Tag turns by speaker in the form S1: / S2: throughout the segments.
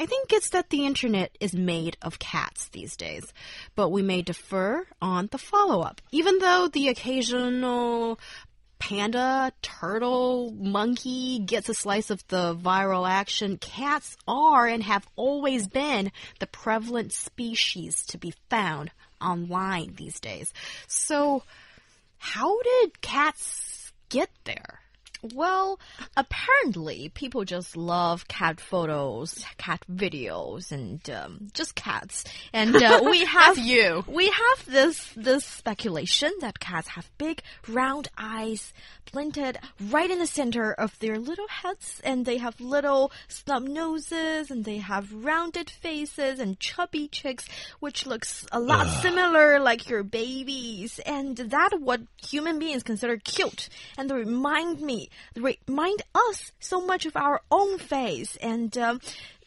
S1: I think it's that the internet is made of cats these days. But we may defer on the follow up. Even though the occasional panda, turtle, monkey gets a slice of the viral action, cats are and have always been the prevalent species to be found online these days. So, how did cats get there?
S2: Well, apparently people just love cat photos, cat videos, and um, just cats. And uh, we have
S1: you.
S2: We have this this speculation that cats have big round eyes planted right in the center of their little heads, and they have little snub noses, and they have rounded faces and chubby cheeks, which looks a lot similar like your babies. And that what human beings consider cute, and they remind me remind us so much of our own face and um,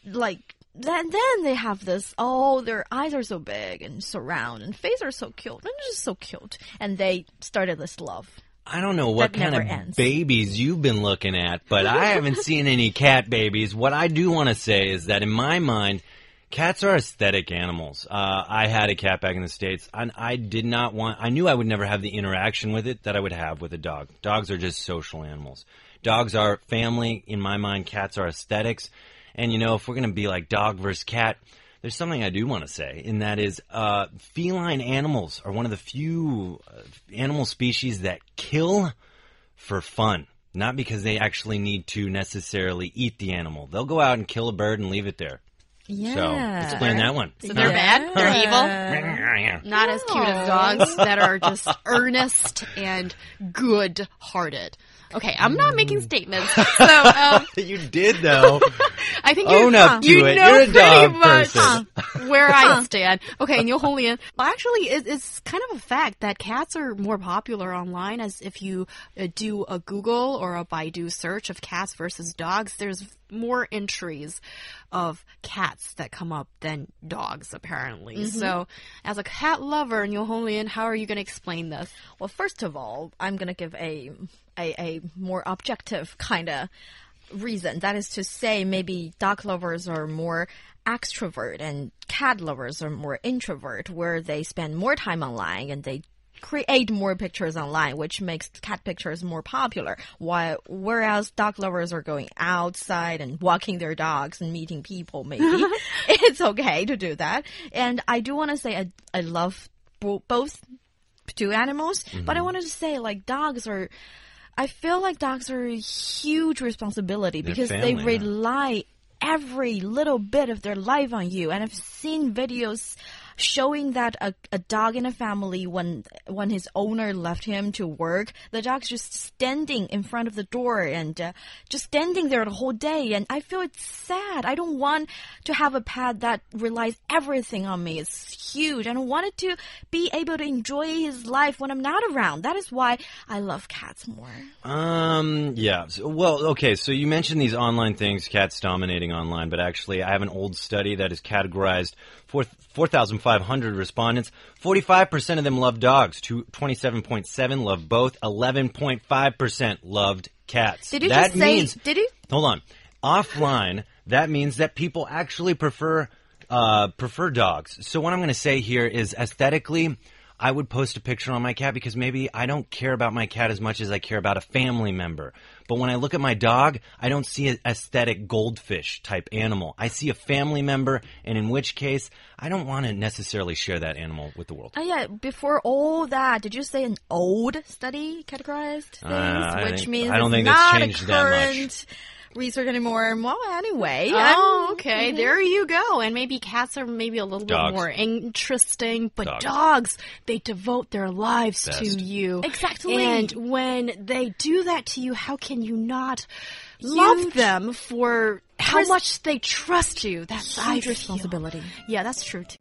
S2: like then then they have this oh their eyes are so big and so round and face are so cute and just so cute and they started this love
S3: I don't know what kind of
S2: ends.
S3: babies you've been looking at, but I haven't seen any cat babies. What I do want to say is that in my mind, cats are aesthetic animals. Uh, I had a cat back in the States, and I did not want, I knew I would never have the interaction with it that I would have with a dog. Dogs are just social animals. Dogs are family. In my mind, cats are aesthetics. And you know, if we're going to be like dog versus cat, there's something I do want to say, and that is uh, feline animals are one of the few uh, animal species that kill for fun, not because they actually need to necessarily eat the animal. They'll go out and kill a bird and leave it there.
S2: Yeah
S3: So explain that one.
S1: So they're bad? They're evil? Not as cute as dogs that are just earnest and good hearted. Okay, I'm not making statements. So, um,
S3: you did though.
S1: I think you,
S3: Own up to
S1: you
S3: it.
S1: know
S3: You're a
S1: pretty much
S3: person.
S1: where I stand. Okay, Niu Honglian. Well, actually, it, it's kind of a fact that cats are more popular online. As if you uh, do a Google or a Baidu search of cats versus dogs, there's more entries of cats that come up than dogs, apparently.
S2: Mm-hmm.
S1: So, as a cat lover, Niu Honglian, how are you going to explain this?
S2: Well, first of all, I'm gonna give a a, a more objective kind of reason. That is to say, maybe dog lovers are more extrovert and cat lovers are more introvert, where they spend more time online and they create more pictures online, which makes cat pictures more popular. While whereas dog lovers are going outside and walking their dogs and meeting people, maybe it's okay to do that. And I do want to say I I love bo- both two animals, but I mm-hmm. wanted to say like dogs are. I feel like dogs are a huge responsibility
S3: They're
S2: because they
S3: family, huh?
S2: rely every little bit of their life on you. And I've seen videos showing that a, a dog in a family when when his owner left him to work the dog's just standing in front of the door and uh, just standing there the whole day. And i feel it's sad. I don't want to have a pet that relies everything on me. It's huge. I wanted to be able to enjoy his life when i'm not around. That is why i love cats more.
S3: Um, yeah. So- well, okay. So you mentioned these online things, cats dominating online, but actually, I have an old study that is categorized four- 4,500 respondents. 45% of them love dogs. 27.7 love both. 11.5% loved cats.
S2: did you
S3: that
S2: just say
S3: means,
S2: did you
S3: hold on. Offline, that means that people actually prefer uh, prefer dogs. So what I'm going to say here is aesthetically, I would post a picture on my cat because maybe I don't care about my cat as much as I care about a family member. But when I look at my dog, I don't see an aesthetic goldfish type animal. I see a family member, and in which case, I don't want to necessarily share that animal with the world.
S2: Oh yeah, before all that, did you say an old study categorized things,
S3: Uh, I
S2: which means
S3: I don't think it's
S2: not
S3: changed
S2: a
S3: that much.
S2: current research anymore? Well, anyway,
S1: Oh,
S2: I'm-
S1: okay. Mm-hmm. There you go. And maybe cats are maybe a little
S3: Dogs.
S1: bit more interesting, but
S3: Dogs.
S1: dogs, they devote their lives
S3: Best.
S1: to you.
S2: Exactly.
S1: And when they do that to you, how can you not love them for how much they trust you. That's I
S2: Huge
S1: feel.
S2: responsibility.
S1: Yeah, that's true too.